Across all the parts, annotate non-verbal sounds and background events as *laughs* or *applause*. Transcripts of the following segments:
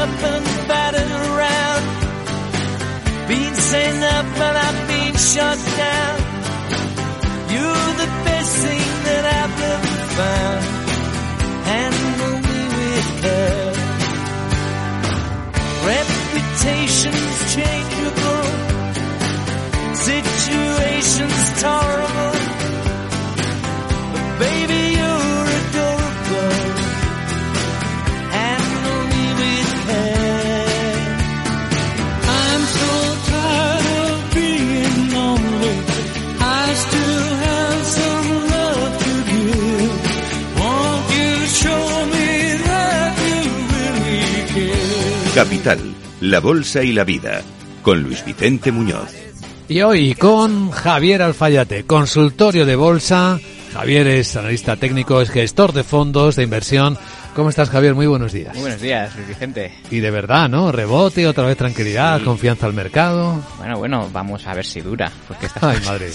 up and battered around. Been saying up but I've been shut down. You're the best thing that I've ever found. Handle me with care. Reputation's changeable. Situation's tolerable. Capital, la Bolsa y la Vida, con Luis Vicente Muñoz. Y hoy con Javier Alfayate, consultorio de bolsa. Javier es analista técnico, es gestor de fondos de inversión. ¿Cómo estás, Javier? Muy buenos días. Muy buenos días, Luis Vicente. Y de verdad, ¿no? Rebote, otra vez tranquilidad, Sí. confianza al mercado. Bueno, bueno, vamos a ver si dura. Porque estas Ay, *laughs* madre.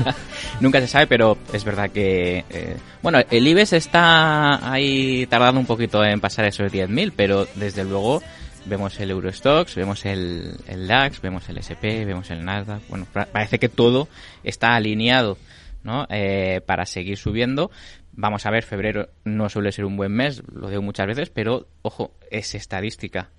*laughs* Nunca se sabe, pero es verdad que... eh, bueno, el IBEX está ahí tardando un poquito en pasar esos 10.000, pero desde luego vemos el Eurostox, vemos el, el DAX, vemos el SP, vemos el Nasdaq. Bueno, parece que todo está alineado ¿no? Eh, para seguir subiendo. Vamos a ver, febrero no suele ser un buen mes, lo digo muchas veces, pero ojo, es estadística.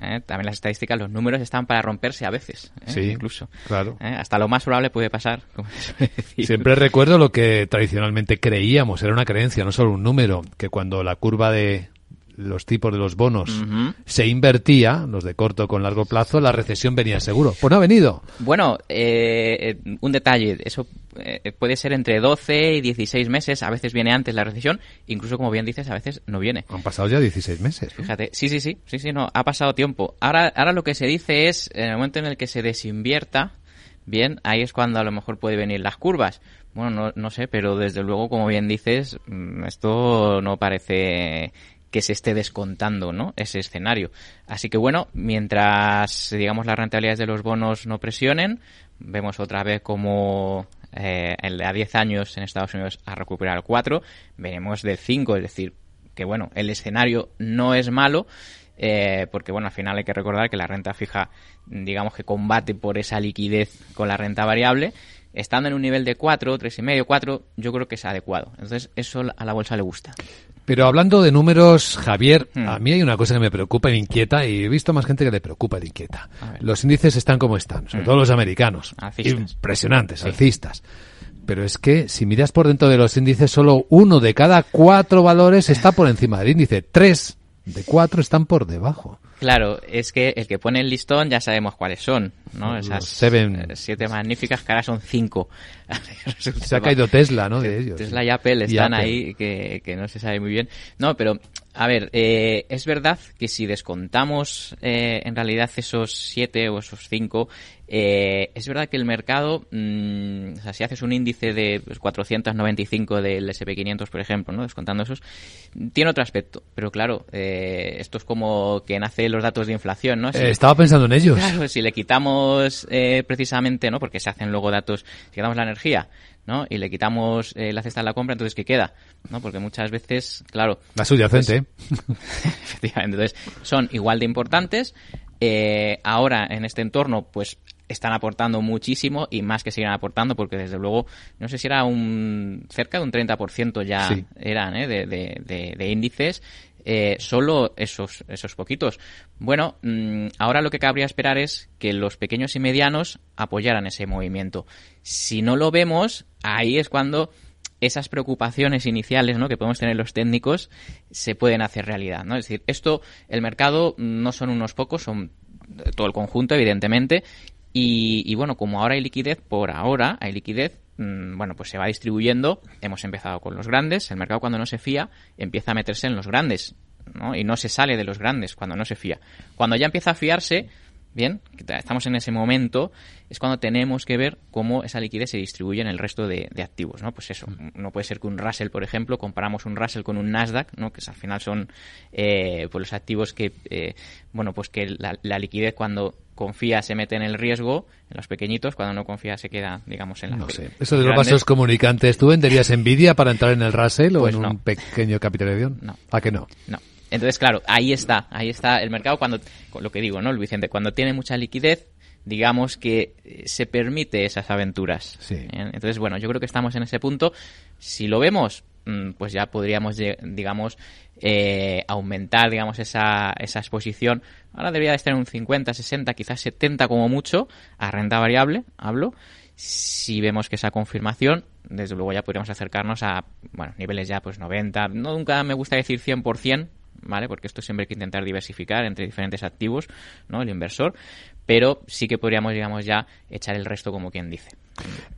¿eh? También las estadísticas, los números están para romperse a veces, ¿eh? Sí, incluso. claro. ¿eh? Hasta lo más probable puede pasar, como *laughs* se suele decir. Siempre recuerdo lo que tradicionalmente creíamos, era una creencia, no solo un número, que cuando la curva de los tipos de los bonos se invertía, los de corto con largo plazo, la recesión venía seguro. Pues no ha venido. Bueno, eh, eh, un detalle, eso eh, puede ser entre 12 y 16 meses, a veces viene antes la recesión, incluso como bien dices, a veces no viene. Han pasado ya 16 meses. ¿no? Fíjate, sí, sí, sí, sí, sí, no, ha pasado tiempo. Ahora, ahora lo que se dice es, en el momento en el que se desinvierta, bien, ahí es cuando a lo mejor puede venir las curvas. Bueno, no, no sé, pero desde luego, como bien dices, mm, esto no parece que se esté descontando, ¿no? Ese escenario. Así que bueno, mientras, digamos, las rentabilidades de los bonos no presionen, vemos otra vez como eh, a 10 años en Estados Unidos ha recuperado el 4, veremos del 5, es decir, que bueno, el escenario no es malo, eh, porque bueno, al final hay que recordar que la renta fija, digamos que combate por esa liquidez con la renta variable, estando en un nivel de 4, 3,5, 4, yo creo que es adecuado. Entonces, eso a la bolsa le gusta. Pero hablando de números, Javier, Hmm. a mí hay una cosa que me preocupa y me inquieta, y he visto más gente que le preocupa y le inquieta. Los índices están como están, sobre Hmm. todo los americanos. Alcistas. Impresionantes, Sí. alcistas. Pero es que si miras por dentro de los índices, solo uno de cada cuatro valores está por encima del índice. Tres de cuatro están por debajo. Claro, es que el que pone el listón ya sabemos cuáles son, ¿no? Esas seven. eh, siete magníficas que ahora son cinco. *laughs* Se ha caído Tesla, ¿no? De ellos. Tesla y Apple Y están Apple. ahí que, que no se sabe muy bien. No, pero a ver, eh, es verdad que si descontamos eh, en realidad esos siete o esos cinco, eh, es verdad que el mercado, mm, o sea, si haces un índice de pues, 495 del SP500, por ejemplo, ¿no? descontando esos, tiene otro aspecto. Pero claro, eh, esto es como que nace los datos de inflación, ¿no? Si- Eh, estaba pensando en ellos. Claro, si le quitamos eh, precisamente, ¿no? Porque se hacen luego datos, si quitamos la energía, ¿no? Y le quitamos eh, la cesta de la compra, entonces ¿qué queda? ¿No? Porque muchas veces, claro, La subyacente. Pues, *laughs* efectivamente, entonces son igual de importantes. Eh, ahora, en este entorno, pues están aportando muchísimo y más que siguen aportando porque desde luego, no sé si era un cerca de un 30% ya Sí. eran ¿eh? de, de- de- de índices, eh, solo esos, esos poquitos. Bueno, mm, ahora lo que cabría esperar es que los pequeños y medianos apoyaran ese movimiento. Si no lo vemos, ahí es cuando esas preocupaciones iniciales ¿no? que podemos tener los técnicos se pueden hacer realidad. ¿no? Es decir, esto, el mercado no son unos pocos, son todo el conjunto, evidentemente. Y, y bueno, como ahora hay liquidez, por ahora hay liquidez, mm, bueno, pues se va distribuyendo. Hemos empezado con los grandes. El mercado cuando no se fía empieza a meterse en los grandes. ¿no? Y no se sale de los grandes cuando no se fía. Cuando ya empieza a fiarse, bien, estamos en ese momento, es cuando tenemos que ver cómo esa liquidez se distribuye en el resto de, de activos, ¿no? Pues eso, no puede ser que un Russell, por ejemplo, comparamos un Russell con un Nasdaq, ¿no? Que al final son eh, pues los activos que, eh, bueno, pues que la, la liquidez cuando confía se mete en el riesgo, en los pequeñitos, cuando no confía se queda, digamos, en las No sé. Eso de los vasos comunicantes, ¿tú venderías Nvidia para entrar en el Russell o Pues en un pequeño capital de avión? No. ¿A que no? No. Entonces, claro, ahí está, ahí está el mercado cuando, lo que digo, ¿no, Vicente? Cuando tiene mucha liquidez, digamos que eh, se permite esas aventuras. Sí. ¿Eh? Entonces, bueno, yo creo que estamos en ese punto. Si lo vemos, pues ya podríamos, digamos, eh, aumentar, digamos, esa, esa exposición. Ahora debería de estar en un 50, 60, quizás 70 como mucho, a renta variable, hablo. Si vemos que esa confirmación, desde luego ya podríamos acercarnos a, bueno, niveles ya pues 90, no, nunca me gusta decir 100%, ¿vale? Porque esto siempre hay que intentar diversificar entre diferentes activos, ¿no? El inversor, pero sí que podríamos, digamos, ya echar el resto como quien dice.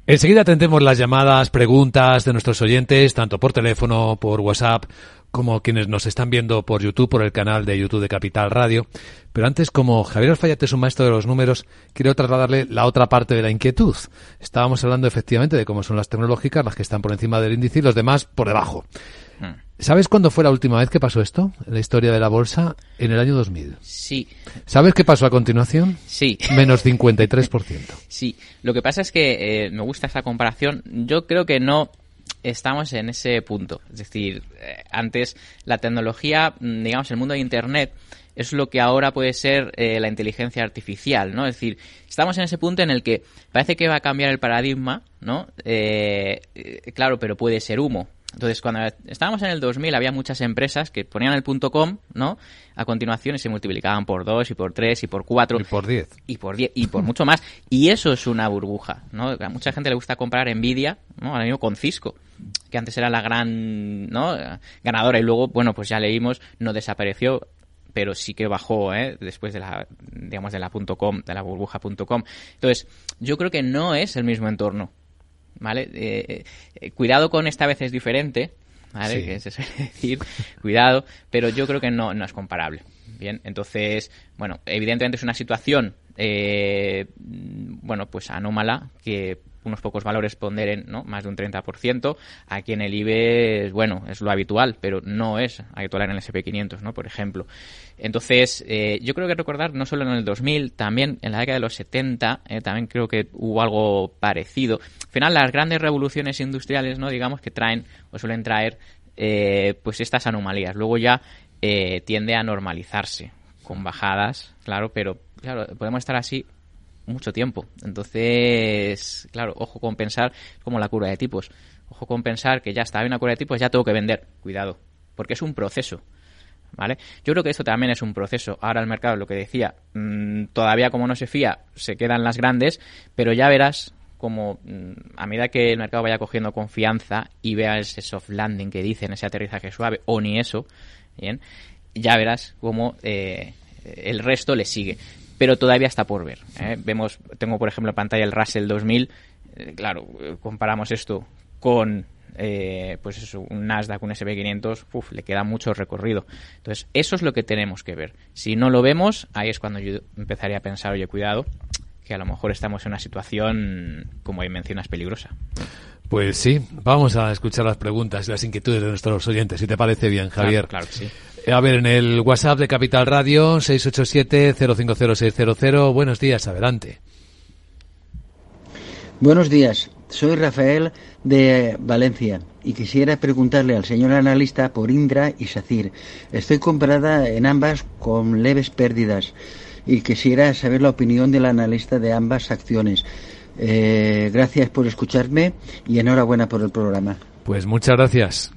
Enseguida atendemos las llamadas, preguntas de nuestros oyentes, tanto por teléfono, por WhatsApp, como quienes nos están viendo por YouTube, por el canal de YouTube de Capital Radio. Pero antes, como Javier Alfayate es un maestro de los números, quiero trasladarle la otra parte de la inquietud. Estábamos hablando efectivamente de cómo son las tecnológicas, las que están por encima del índice y los demás por debajo. Hmm. ¿Sabes cuándo fue la última vez que pasó esto en la historia de la bolsa? En el año 2000. Sí. ¿Sabes qué pasó a continuación? Sí. Menos 53%. *laughs* Sí. Lo que pasa es que eh, me gusta esa comparación. Yo creo que no estamos en ese punto. Es decir, eh, antes la tecnología, mm, digamos, el mundo de Internet es lo que ahora puede ser eh, la inteligencia artificial, ¿no? Es decir, estamos en ese punto en el que parece que va a cambiar el paradigma, ¿no? claro, pero puede ser humo. Entonces, cuando estábamos en el 2000, había muchas empresas que ponían el punto .com, ¿no? A continuación y se multiplicaban por 2 y por 3 y por 4. Y por 10. Y por 10 y por mucho más. Y eso es una burbuja, ¿no? A mucha gente le gusta comprar Nvidia, ¿no? Ahora mismo con Cisco, que antes era la gran, ¿no? Ganadora y luego, bueno, pues ya leímos, no desapareció pero sí que bajó ¿eh? después de la digamos de la .com de la burbuja.com entonces yo creo que no es el mismo entorno ¿vale? Eh, eh, cuidado con esta vez es diferente, ¿vale? Que se suele decir, cuidado, pero yo creo que no, no es comparable. Bien, entonces, bueno, evidentemente es una situación, eh, bueno, pues anómala que unos pocos valores ponderen ¿no? más de un 30%. Aquí en el IBE, bueno, es lo habitual, pero no es habitual en el SP500, ¿no? Por ejemplo. Entonces, eh, yo creo que recordar, no solo en el 2000, también en la década de los 70, eh, también creo que hubo algo parecido. Al final, las grandes revoluciones industriales, ¿no? Digamos que traen o suelen traer pues estas anomalías. Luego ya tiende a normalizarse con bajadas, claro, pero claro, podemos estar así mucho tiempo. Entonces, claro, ojo con pensar como la cura de tipos. Ojo con pensar que ya está, hay una cura de tipos, ya tengo que vender. Cuidado, porque es un proceso. ¿Vale? Yo creo que esto también es un proceso. Ahora el mercado, lo que decía, mm, todavía como no se fía, se quedan las grandes, pero ya verás como mm, a medida que el mercado vaya cogiendo confianza y vea ese soft landing que dicen, ese aterrizaje suave, o ni eso, bien, ya verás cómo eh, el resto le sigue pero todavía está por ver. ¿eh? Vemos, tengo por ejemplo en pantalla el Russell 2000, eh, claro, comparamos esto con eh, pues eso, un Nasdaq, un SP500, uf, le queda mucho recorrido. Entonces, eso es lo que tenemos que ver. Si no lo vemos, ahí es cuando yo empezaría a pensar, oye, cuidado, que a lo mejor estamos en una situación, como mencionas, peligrosa. Pues sí, vamos a escuchar las preguntas y las inquietudes de nuestros oyentes, si te parece bien, Javier. Claro, claro que sí. A ver, en el WhatsApp de Capital Radio, 687-050-600. Buenos días, adelante. Buenos días, soy Rafael de Valencia y quisiera preguntarle al señor analista por Indra y SACIR. Estoy comprada en ambas con leves pérdidas y quisiera saber la opinión del analista de ambas acciones. Eh, gracias por escucharme y enhorabuena por el programa. Pues muchas gracias.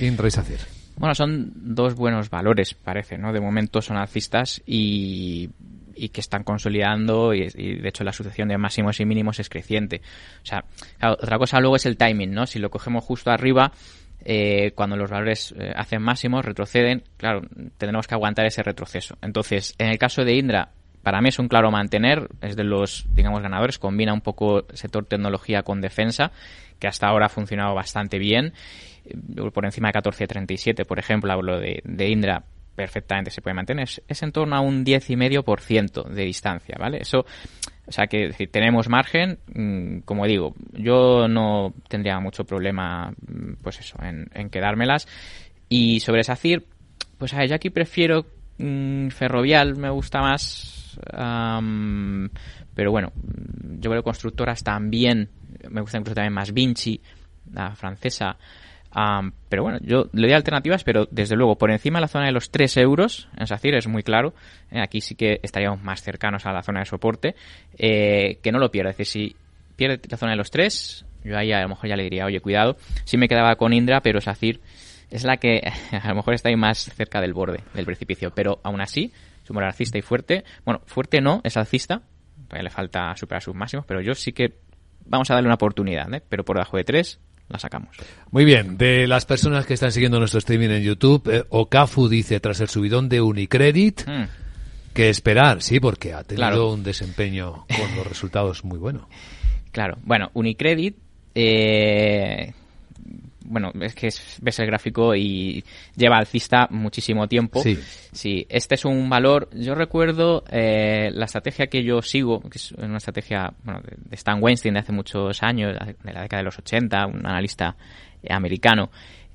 Indra y SACIR. Bueno, son dos buenos valores, parece, ¿no? De momento son alcistas y, que están consolidando y, de hecho la sucesión de máximos y mínimos es creciente. O sea, otra cosa luego es el timing, ¿no? Si lo cogemos justo arriba, eh, cuando los valores eh, hacen máximos, retroceden, claro, tendremos que aguantar ese retroceso. Entonces, en el caso de Indra, para mí es un claro mantener, es de los, digamos, ganadores, combina un poco sector tecnología con defensa, que hasta ahora ha funcionado bastante bien por encima de 14.37, por ejemplo, hablo de, Indra, perfectamente se puede mantener. Es, en torno a un 10,5% de distancia, ¿vale? Eso, o sea que tenemos margen, mm, como digo, yo no tendría mucho problema, mm, pues eso, en, quedármelas. Y sobre SACIR, pues a yo aquí prefiero mm, Ferrovial, me gusta más. pero bueno, yo creo constructoras también, me gusta incluso también más Vinci, la francesa. Pero bueno, yo le doy alternativas, pero desde luego por encima de la zona de los 3 euros, en SACIR es muy claro, eh, aquí sí que estaríamos más cercanos a la zona de soporte, eh, que no lo pierda. Es decir, si pierde la zona de los 3, yo ahí a lo mejor ya le diría, oye, cuidado, sí me quedaba con Indra, pero SACIR es la que *laughs* a lo mejor está ahí más cerca del borde del precipicio, pero aún así, es un alcista y fuerte, bueno, fuerte no, es alcista, todavía le falta superar sus máximos, pero yo sí que vamos a darle una oportunidad, ¿eh? pero por debajo de 3 la sacamos. Muy bien, de las personas que están siguiendo nuestro streaming en YouTube, eh, Okafu dice, tras el subidón de Unicredit, hmm. que esperar, sí, porque ha tenido un desempeño con los resultados muy bueno. *laughs* Claro, bueno, Unicredit, eh, bueno, es que ves el gráfico y lleva alcista muchísimo tiempo. Sí. Sí, este es un valor. Yo recuerdo eh, la estrategia que yo sigo, que es una estrategia bueno, de Stan Weinstein de hace muchos años, de la década de los 80, un analista americano.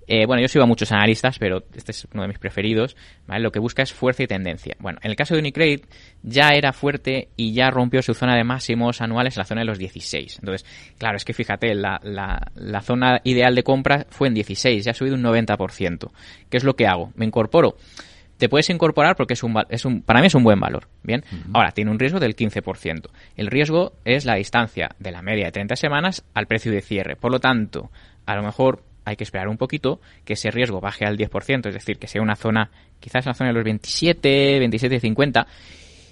Eh, bueno, yo sigo a muchos analistas, pero este es uno de mis preferidos. ¿vale? Lo que busca es fuerza y tendencia. Bueno, en el caso de Unicredit ya era fuerte y ya rompió su zona de máximos anuales en la zona de los 16. Entonces, claro, es que fíjate, la, la, zona ideal de compra fue en 16, ya ha subido un 90%. ¿Qué es lo que hago? Me incorporo te puedes incorporar porque es un, es un para mí es un buen valor. Bien, ahora tiene un riesgo del 15%. El riesgo es la distancia de la media de 30 semanas al precio de cierre. Por lo tanto, a lo mejor hay que esperar un poquito que ese riesgo baje al 10%, es decir, que sea una zona, quizás la zona de los 27, 27, 50,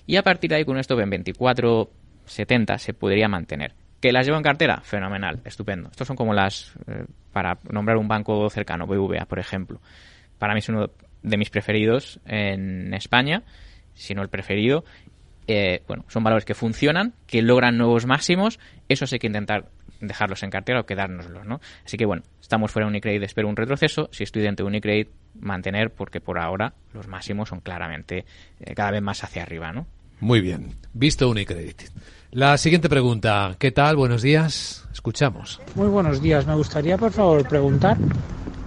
y a partir de ahí con un stop en 24, 70 se podría mantener. ¿Que las llevo en cartera? Fenomenal, estupendo. Estos son como las, eh, para nombrar un banco cercano, BVA, por ejemplo. Para mí es uno de mis preferidos en España, si no el preferido. Eh, bueno, son valores que funcionan, que logran nuevos máximos. Eso hay que intentar dejarlos en cartera o quedárnoslos, ¿no? Así que bueno, estamos fuera de Unicredit, espero un retroceso. Si estoy dentro de Unicredit, mantener, porque por ahora los máximos son claramente eh, cada vez más hacia arriba, ¿no? Muy bien, visto Unicredit. La siguiente pregunta, ¿qué tal? Buenos días, escuchamos. Muy buenos días, me gustaría por favor preguntar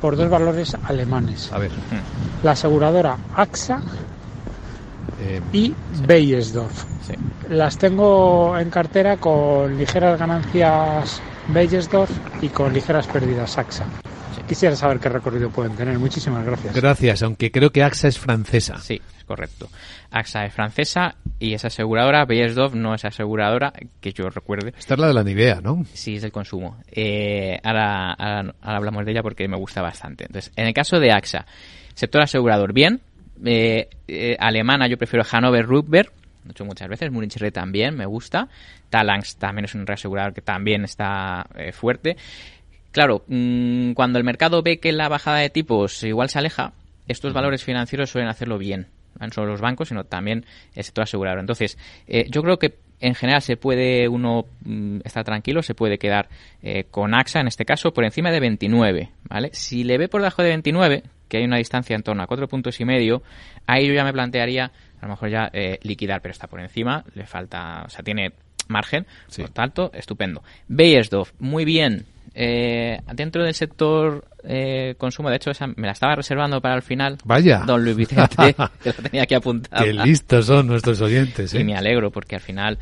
por dos valores alemanes. A ver. La aseguradora AXA eh, y Beiersdorf. Las tengo en cartera con ligeras ganancias Beiersdorf y con ligeras pérdidas AXA. Quisiera saber qué recorrido pueden tener. Muchísimas gracias. Gracias, aunque creo que AXA es francesa. Sí, es correcto. AXA es francesa y es aseguradora. Beiersdorf no es aseguradora, que yo recuerde. Esta es la de la Nivea, ¿no? Sí, es del consumo. Eh, ahora, ahora, hablamos de ella porque me gusta bastante. Entonces, en el caso de AXA, sector asegurador, bien. Eh, eh, alemana, yo prefiero Hannover lo he hecho muchas veces. Munich Re también me gusta. Talanx también es un reasegurador que también está eh, fuerte. Claro, mm, cuando el mercado ve que la bajada de tipos igual se aleja, estos valores financieros suelen hacerlo bien. No solo los bancos, sino también el sector asegurador. Entonces, yo creo que en general se puede uno mm, estar tranquilo, se puede quedar eh, con AXA, en este caso, por encima de 29, ¿vale? Si le ve por debajo de 29, que hay una distancia en torno a 4 puntos y medio, ahí yo ya me plantearía a lo mejor ya eh, liquidar, pero está por encima, le falta, o sea, tiene margen, por tanto, estupendo. Beiersdorf, muy bien. Eh, dentro del sector eh, consumo, de hecho, esa me la estaba reservando para el final. Vaya. Don Luis Vicente, *laughs* que la tenía aquí apuntada. Qué listos son nuestros oyentes. Y ¿eh? me alegro porque al final,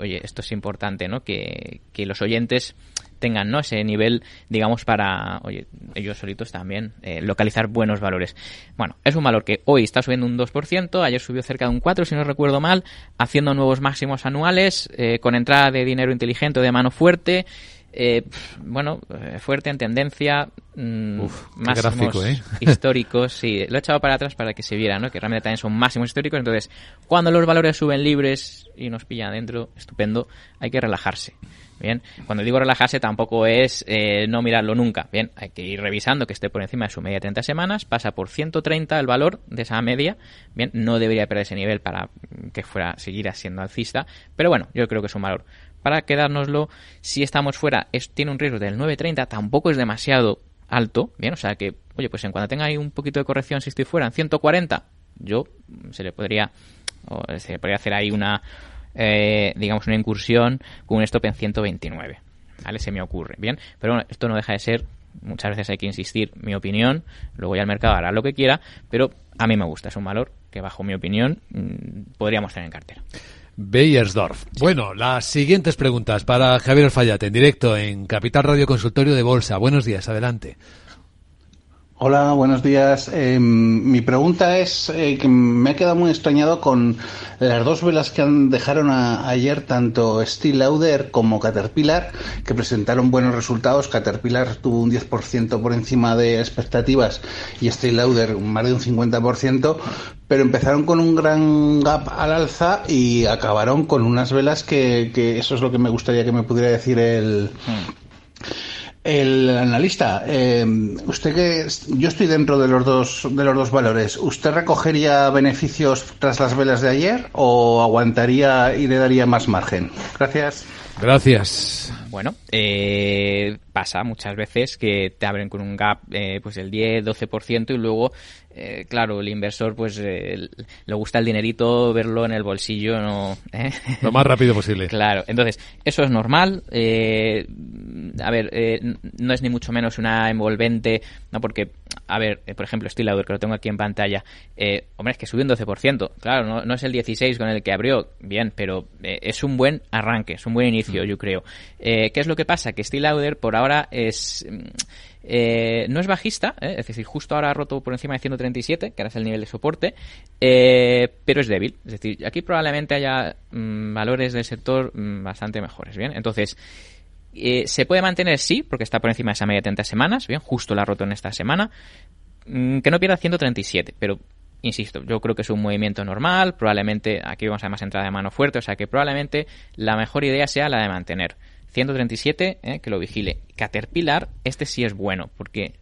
oye, esto es importante, ¿no? Que, que los oyentes tengan ¿no? ese nivel, digamos, para oye, ellos solitos también eh, localizar buenos valores. Bueno, es un valor que hoy está subiendo un 2%, ayer subió cerca de un 4%, si no recuerdo mal, haciendo nuevos máximos anuales, eh, con entrada de dinero inteligente o de mano fuerte. Eh, bueno, fuerte en tendencia, mm, máximos *laughs* *laughs* históricos, sí, lo he echado para atrás para que se viera, ¿no? Que realmente también son máximos históricos, entonces, cuando los valores suben libres y nos pillan adentro, estupendo, hay que relajarse. Bien, cuando digo relajarse tampoco es eh, no mirarlo nunca. Bien, hay que ir revisando que esté por encima de su media de 30 semanas, pasa por 130 el valor de esa media. Bien, no debería perder ese nivel para que fuera siguiera siendo alcista, pero bueno, yo creo que es un valor. Para quedárnoslo, si estamos fuera, es, tiene un riesgo del 9.30, tampoco es demasiado alto, bien, o sea que, oye, pues en cuanto tenga ahí un poquito de corrección, si estoy fuera en 140, yo se le podría, se le podría hacer ahí una, eh, digamos, una incursión con un stop en 129. ¿Vale? Se me ocurre. Bien, pero bueno, esto no deja de ser, muchas veces hay que insistir, mi opinión, luego ya el mercado hará lo que quiera, pero a mí me gusta, es un valor que bajo mi opinión mm, podríamos tener en cartera. Beyersdorf. Bueno, las siguientes preguntas para Javier Alfayate, en directo en Capital Radio Consultorio de Bolsa. Buenos días, adelante. Hola, buenos días. Eh, mi pregunta es eh, que me ha quedado muy extrañado con las dos velas que han, dejaron ayer tanto Steel Lauder como Caterpillar, que presentaron buenos resultados. Caterpillar tuvo un 10% por encima de expectativas y Steel Lauder más de un 50%, pero empezaron con un gran gap al alza y acabaron con unas velas que, que eso es lo que me gustaría que me pudiera decir el... Hmm. El analista, eh, usted que yo estoy dentro de los dos de los dos valores. ¿Usted recogería beneficios tras las velas de ayer o aguantaría y le daría más margen? Gracias. Gracias. Bueno, eh, pasa muchas veces que te abren con un gap eh, pues el 10-12% y luego eh, claro, el inversor pues eh, le gusta el dinerito, verlo en el bolsillo, no ¿eh? lo más rápido posible. claro, entonces eso es normal. a ver, no es ni mucho menos una envolvente, no porque, a ver, por ejemplo, Stilador que lo tengo aquí en pantalla, hombre es que subió un 12%. Claro, no, no, es el 16 con el que abrió, bien, pero es un buen arranque, es un buen inicio, mm. yo creo. ¿Qué es lo que pasa? Que Stilador por ahora es eh, no es bajista, ¿eh? es decir, justo ahora ha roto por encima de 137, que ahora es el nivel de soporte, eh, pero es débil. Es decir, aquí probablemente haya mm, valores del sector mm, bastante mejores. Bien, entonces. ¿Se puede mantener? Sí, porque está por encima de esa media de 30 semanas, bien, justo la ha roto en esta semana. Mm, que no pierda 137, pero insisto, yo creo que es un movimiento normal, probablemente aquí vamos a más entrada de mano fuerte, o sea que probablemente la mejor idea sea la de mantener. 137, eh, que lo vigile. Caterpillar, este sí es bueno, porque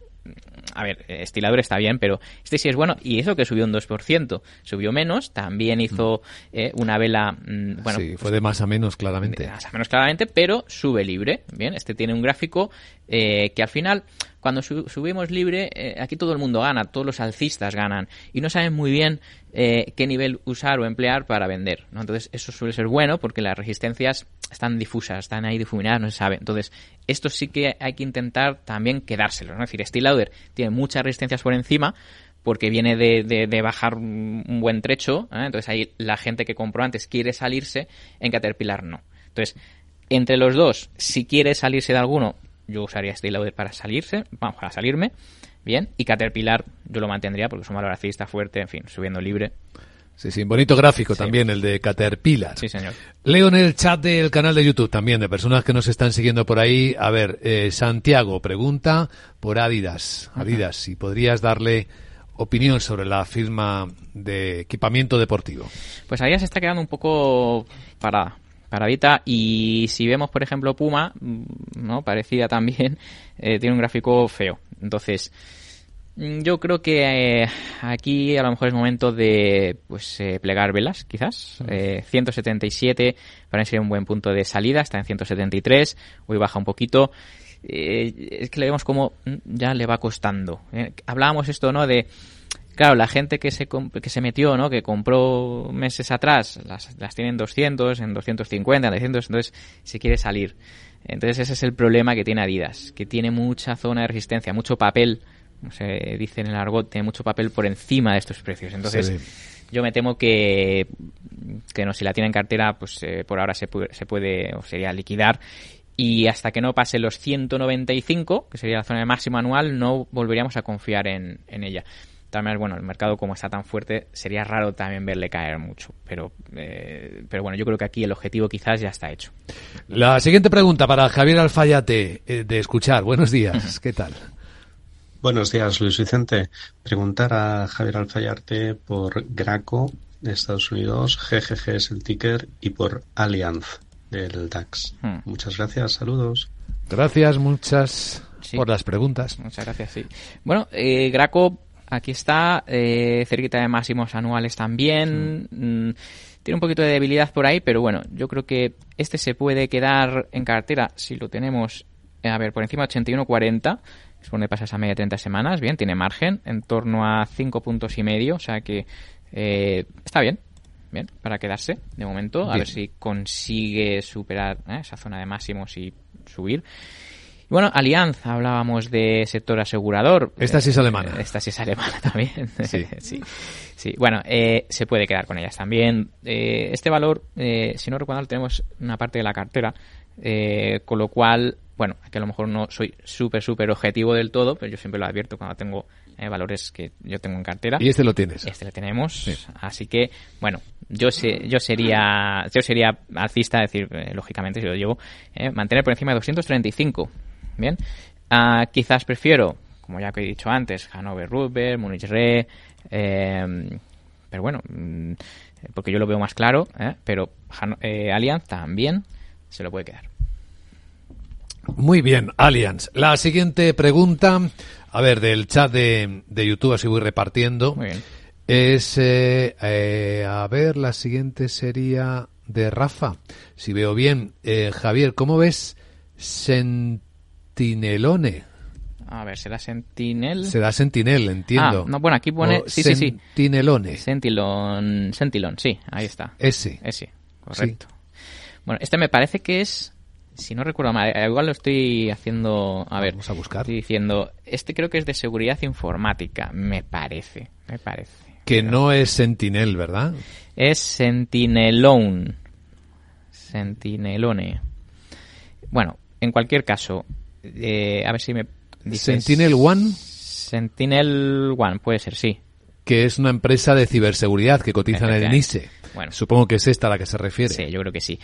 a ver, estilador está bien, pero este sí es bueno y eso que subió un 2%, subió menos, también hizo eh, una vela, mm, bueno, sí, fue de más a menos claramente. De más a menos claramente, pero sube libre, bien, este tiene un gráfico eh, que al final cuando subimos libre, eh, aquí todo el mundo gana, todos los alcistas ganan y no saben muy bien eh, qué nivel usar o emplear para vender. ¿no? Entonces, eso suele ser bueno porque las resistencias están difusas, están ahí difuminadas, no se sabe. Entonces, esto sí que hay que intentar también quedárselos. ¿no? Es decir, Steel Lauder tiene muchas resistencias por encima, porque viene de, de, bajar un buen trecho, ¿eh? entonces ahí la gente que compró antes quiere salirse, en Caterpillar no. Entonces, entre los dos, si quiere salirse de alguno, yo usaría Steel Lauder para salirse, vamos, para salirme, bien, y Caterpillar yo lo mantendría porque es un valor alcista fuerte, en fin, subiendo libre. Sí, sí, bonito gráfico también el de Caterpillar. Sí, señor. Leo en el chat del canal de YouTube también de personas que nos están siguiendo por ahí. A ver, eh, Santiago pregunta por Adidas. Adidas, si podrías darle opinión sobre la firma de equipamiento deportivo. Pues Adidas está quedando un poco parada paradita. Y si vemos por ejemplo Puma mm, no parecida también *laughs* eh, tiene un gráfico feo. Entonces mm, yo creo que eh, aquí a lo mejor es momento de pues eh, plegar velas quizás. 177 para ser un buen punto de salida. Está en 173 hoy baja un poquito. Es que le vemos como mm, ya le va costando. Hablábamos esto no de Claro, la gente que se, que se metió, ¿no? Que compró meses atrás, las, las tienen 200, en 250, en 300, entonces se quiere salir. Entonces ese es el problema que tiene Adidas, que tiene mucha zona de resistencia, mucho papel, como se dice en el argot, tiene mucho papel por encima de estos precios. Entonces yo me temo que, que no, si la tiene en cartera, pues eh, por ahora se puede, se puede o sería liquidar y hasta que no pase los 195, que sería la zona de máximo anual, no volveríamos a confiar en, en ella. También, bueno, el mercado como está tan fuerte, sería raro también verle caer mucho. Pero, eh, pero bueno, yo creo que aquí el objetivo quizás ya está hecho. La siguiente pregunta para Javier Alfayate, eh, de escuchar. Buenos días, *laughs* ¿qué tal? Buenos días, Luis Vicente. Preguntar a Javier Alfayate por Graco de Estados Unidos, GGG es el ticker, y por Allianz del DAX. Hmm. Muchas gracias, saludos. Gracias, muchas por las preguntas. Muchas gracias, sí. Bueno, eh, Graco Aquí está, eh, cerquita de máximos anuales también. Mm, tiene un poquito de debilidad por ahí, pero bueno, yo creo que este se puede quedar en cartera si lo tenemos, a ver, por encima de 81.40. Es donde pasa esa media de 30 semanas. Bien, tiene margen en torno a 5 puntos y medio, o sea que eh, está bien, bien, para quedarse de momento. A ver si consigue superar eh, esa zona de máximos y subir. Bueno, Alianza, hablábamos de sector asegurador. Esta sí es alemana. Esta sí es alemana *laughs* también. Sí. *laughs* sí. sí. Bueno, eh, se puede quedar con ellas también. Eh, este valor, eh, si no recuerdo, tenemos una parte de la cartera, con lo cual, bueno, que a lo mejor no soy súper, súper objetivo del todo, pero yo siempre lo advierto cuando tengo valores que yo tengo en cartera. Y este lo tienes. Este lo tenemos. Así que, bueno, yo sé, yo sería yo sería alcista, decir, lógicamente, si lo llevo, mantener por encima de 235 Bien. Ah, quizás prefiero, como ya he dicho antes, Hanover Rubber, Munich Re, eh, pero bueno, mm, porque yo lo veo más claro, ¿eh? pero eh, Allianz también se lo puede quedar. Muy bien, Allianz. La siguiente pregunta, a ver, del chat de, de YouTube, así voy repartiendo. Es, a ver, la siguiente sería de Rafa. Si veo bien, Javier, ¿cómo ves Sentinelone. A ver, será Sentinel. Será Sentinel, entiendo. Ah, no, bueno, aquí pone. sí, sí, sí. Sentinelone. Sentilon. Sentilon, sí, ahí está. Ese. Ese, correcto. Bueno, este me parece que es. Si no recuerdo mal, eh, igual lo estoy haciendo. A ver. Vamos a buscar. Estoy diciendo. Este creo que es de seguridad informática, me parece. Me parece. Que no es Sentinel, ¿verdad? Es Sentinelone. Sentinelone. Bueno, en cualquier caso, eh, a ver si me Sentinel One. Sentinel One, puede ser, sí. Que es una empresa de ciberseguridad que cotiza en el NISE. Bueno. Supongo que es esta a la que se refiere. Sí, yo creo que sí.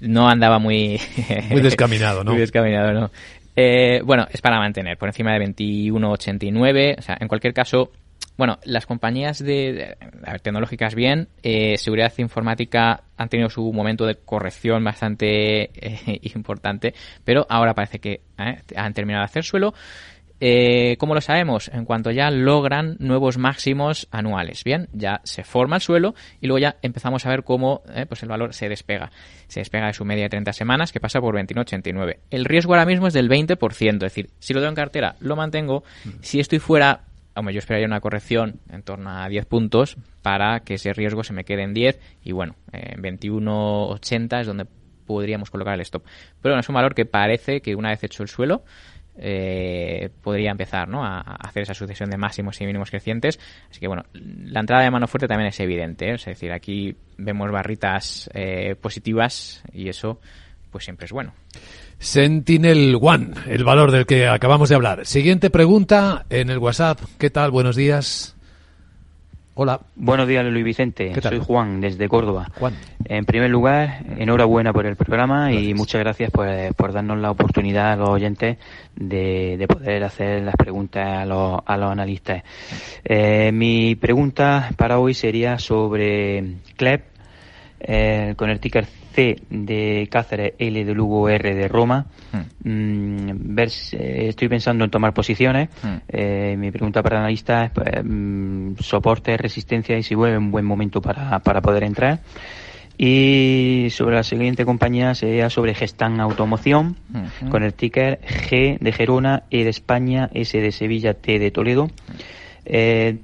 No andaba muy... *laughs* muy descaminado, ¿no? Muy descaminado, ¿no? Eh, bueno, es para mantener por encima de 21,89. O sea, en cualquier caso, bueno, las compañías de, tecnológicas bien, eh, seguridad informática han tenido su momento de corrección bastante eh, *laughs* importante, pero ahora parece que eh, han terminado de hacer suelo. ¿Cómo lo sabemos? En cuanto ya logran nuevos máximos anuales. Bien, ya se forma el suelo y luego ya empezamos a ver cómo pues el valor se despega. Se despega de su media de 30 semanas que pasa por 21,89. El riesgo ahora mismo es del 20%, es decir, si lo tengo en cartera lo mantengo, si estoy fuera hombre, yo esperaría una corrección en torno a 10 puntos para que ese riesgo se me quede en 10 y bueno, en 21.80 es donde podríamos colocar el stop. Pero bueno, es un valor que parece que una vez hecho el suelo eh, podría empezar ¿no? a, hacer esa sucesión de máximos y mínimos crecientes. Así que bueno, la entrada de mano fuerte también es evidente. ¿eh? Es decir, aquí vemos barritas eh, positivas y eso pues siempre es bueno. Sentinel One, el valor del que acabamos de hablar. Siguiente pregunta en el WhatsApp. ¿Qué tal? Buenos días. Hola. Buenos días, Luis Vicente. Soy Juan, desde Córdoba. Juan. En primer lugar, enhorabuena por el programa y muchas gracias por, darnos la oportunidad a los oyentes de, poder hacer las preguntas a los, analistas. Eh, mi pregunta para hoy sería sobre CLEP, eh, con el ticker C de Cáceres, L de Lugo, R de Roma. Hmm. Mm, ver, eh, estoy pensando en tomar posiciones. Hmm. Eh, mi pregunta para el analista es pues, mm, soporte, resistencia y si vuelve un buen momento para, para poder entrar. Y sobre la siguiente compañía sería sobre Gestan Automoción, hmm. con el ticker G de Gerona, E de España, S de Sevilla, T de Toledo. Eh,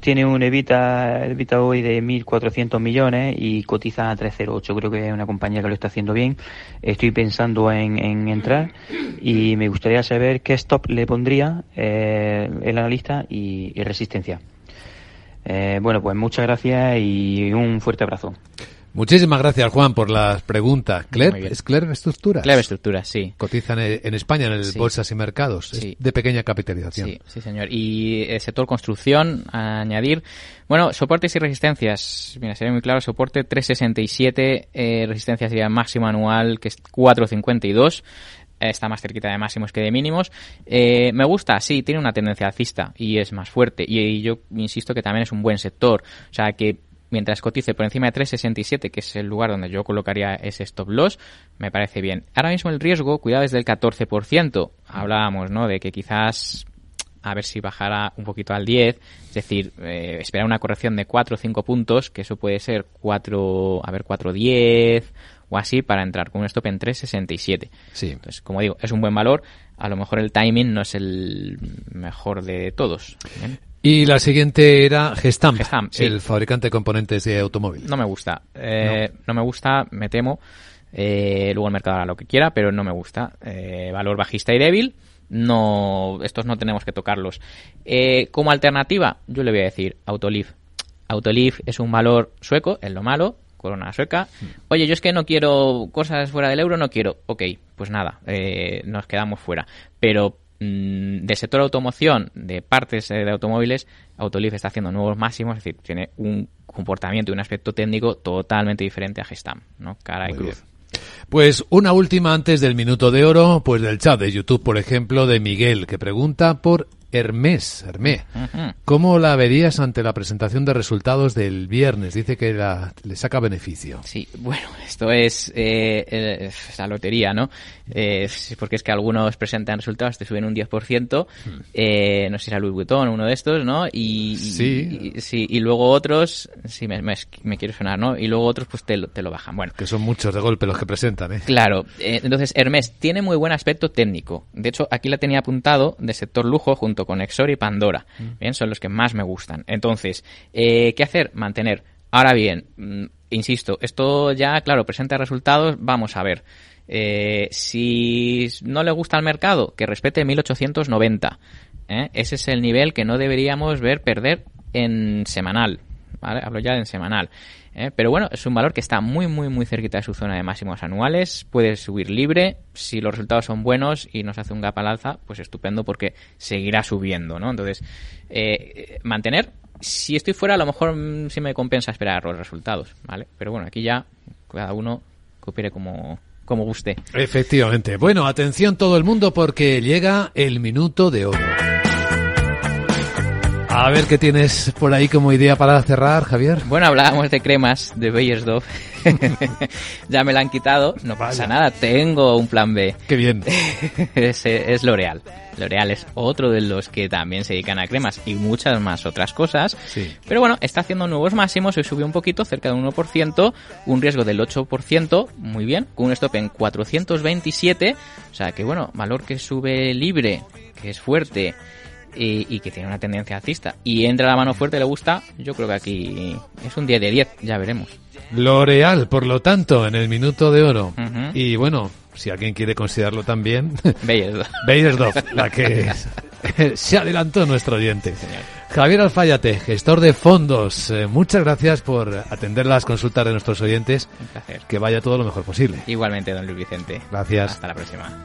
tiene un Evita, Evita hoy de 1.400 millones y cotiza a 308. Creo que es una compañía que lo está haciendo bien. Estoy pensando en, entrar y me gustaría saber qué stop le pondría eh, el analista y, resistencia. Eh, bueno, pues muchas gracias y un fuerte abrazo. Muchísimas gracias, Juan, por las preguntas. ¿Cler? ¿Es Estructuras? Cler Estructuras, sí. Cotizan en España en el bolsas y mercados. de pequeña capitalización. Sí, sí, señor. Y el sector construcción, a añadir. Bueno, soportes y resistencias. Mira, sería muy claro. Soporte 367, eh, resistencia sería máximo anual, que es 452 está más cerquita de máximos que de mínimos. Eh, me gusta, sí, tiene una tendencia alcista y es más fuerte. y, yo insisto que también es un buen sector. O sea, que mientras cotice por encima de 3,67, que es el lugar donde yo colocaría ese stop loss, me parece bien. Ahora mismo el riesgo, cuidado, es del 14%. Hablábamos, ¿no?, de que quizás a ver si bajara un poquito al 10, es decir, eh, esperar una corrección de 4 o 5 puntos, que eso puede ser 4, a ver, 4,10 o así para entrar con un stop en 3,67. Sí. Entonces, como digo, es un buen valor, a lo mejor el timing no es el mejor de todos. Y la siguiente era Gestamp, el fabricante de componentes de automóvil. No me gusta. Eh, no. me gusta, me temo. Eh, luego el mercado hará lo que quiera, pero no me gusta. Eh, valor bajista y débil, no, estos no tenemos que tocarlos. Eh, como alternativa, yo le voy a decir Autoliv. Autoliv es un valor sueco, es lo malo, corona sueca. Oye, yo es que no quiero cosas fuera del euro, no quiero. Ok, pues nada, eh, nos quedamos fuera. Pero mm, de sector automoción, de partes eh, de automóviles, Autoliv está haciendo nuevos máximos, es decir, tiene un comportamiento y un aspecto técnico totalmente diferente a Gestam, ¿no? Cara y cruz. Pues una última antes del minuto de oro, pues del chat de YouTube, por ejemplo, de Miguel, que pregunta por Hermés, Hermé. ¿Cómo la verías ante la presentación de resultados del viernes? Dice que la, le saca beneficio. Sí, bueno, esto es eh, la lotería, ¿no? Eh, porque es que algunos presentan resultados, te suben un 10%, hmm. eh, no sé si era Louis Vuitton, uno de estos, ¿no? Y, sí. Y, sí, y luego otros, sí, me, me, quiero sonar, ¿no? Y luego otros, pues te, te, lo bajan. Bueno. Que son muchos de golpe los que presentan, ¿eh? Claro. Eh, entonces, Hermés tiene muy buen aspecto técnico. De hecho, aquí la tenía apuntado de sector lujo junto con Exor y Pandora. Mm. Bien, son los que más me gustan. Entonces, eh, ¿qué hacer? Mantener. Ahora bien, mm, insisto, esto ya, claro, presenta resultados, vamos a ver. Eh, si no le gusta al mercado, que respete 1890. ¿eh? Ese es el nivel que no deberíamos ver perder en semanal. ¿vale? Hablo ya en semanal. ¿Eh? Pero bueno, es un valor que está muy, muy, muy cerquita de su zona de máximos anuales. Puede subir libre. Si los resultados son buenos y nos hace un gap al alza, pues estupendo porque seguirá subiendo, ¿no? Entonces, eh, mantener. Si estoy fuera, a lo mejor mm, sí me compensa esperar los resultados, ¿vale? Pero bueno, aquí ya cada uno coopere como, como guste. Efectivamente. Bueno, atención todo el mundo porque llega el minuto de oro. A ver qué tienes por ahí como idea para cerrar, Javier. Bueno, hablábamos de cremas de Beyersdorf. *laughs* ya me la han quitado, no pasa nada, tengo un plan B. Qué bien. *laughs* es, es L'Oreal. L'Oreal es otro de los que también se dedican a cremas y muchas más otras cosas. Sí. Pero bueno, está haciendo nuevos máximos, hoy subió un poquito, cerca de un 1%, un riesgo del 8%, muy bien, con un stop en 427, o sea que bueno, valor que sube libre, que es fuerte y, que tiene una tendencia alcista y entra la mano fuerte, le gusta, yo creo que aquí es un 10 de 10, ya veremos. L'Oreal, por lo tanto, en el minuto de oro. Y bueno, si alguien quiere considerarlo también, *laughs* *laughs* Beyersdorf, la que *laughs* se adelantó nuestro oyente. Javier Alfayate, gestor de fondos, eh, muchas gracias por atender las consultas de nuestros oyentes. Un placer. Que vaya todo lo mejor posible. Igualmente, don Luis Vicente. Gracias. Hasta la próxima.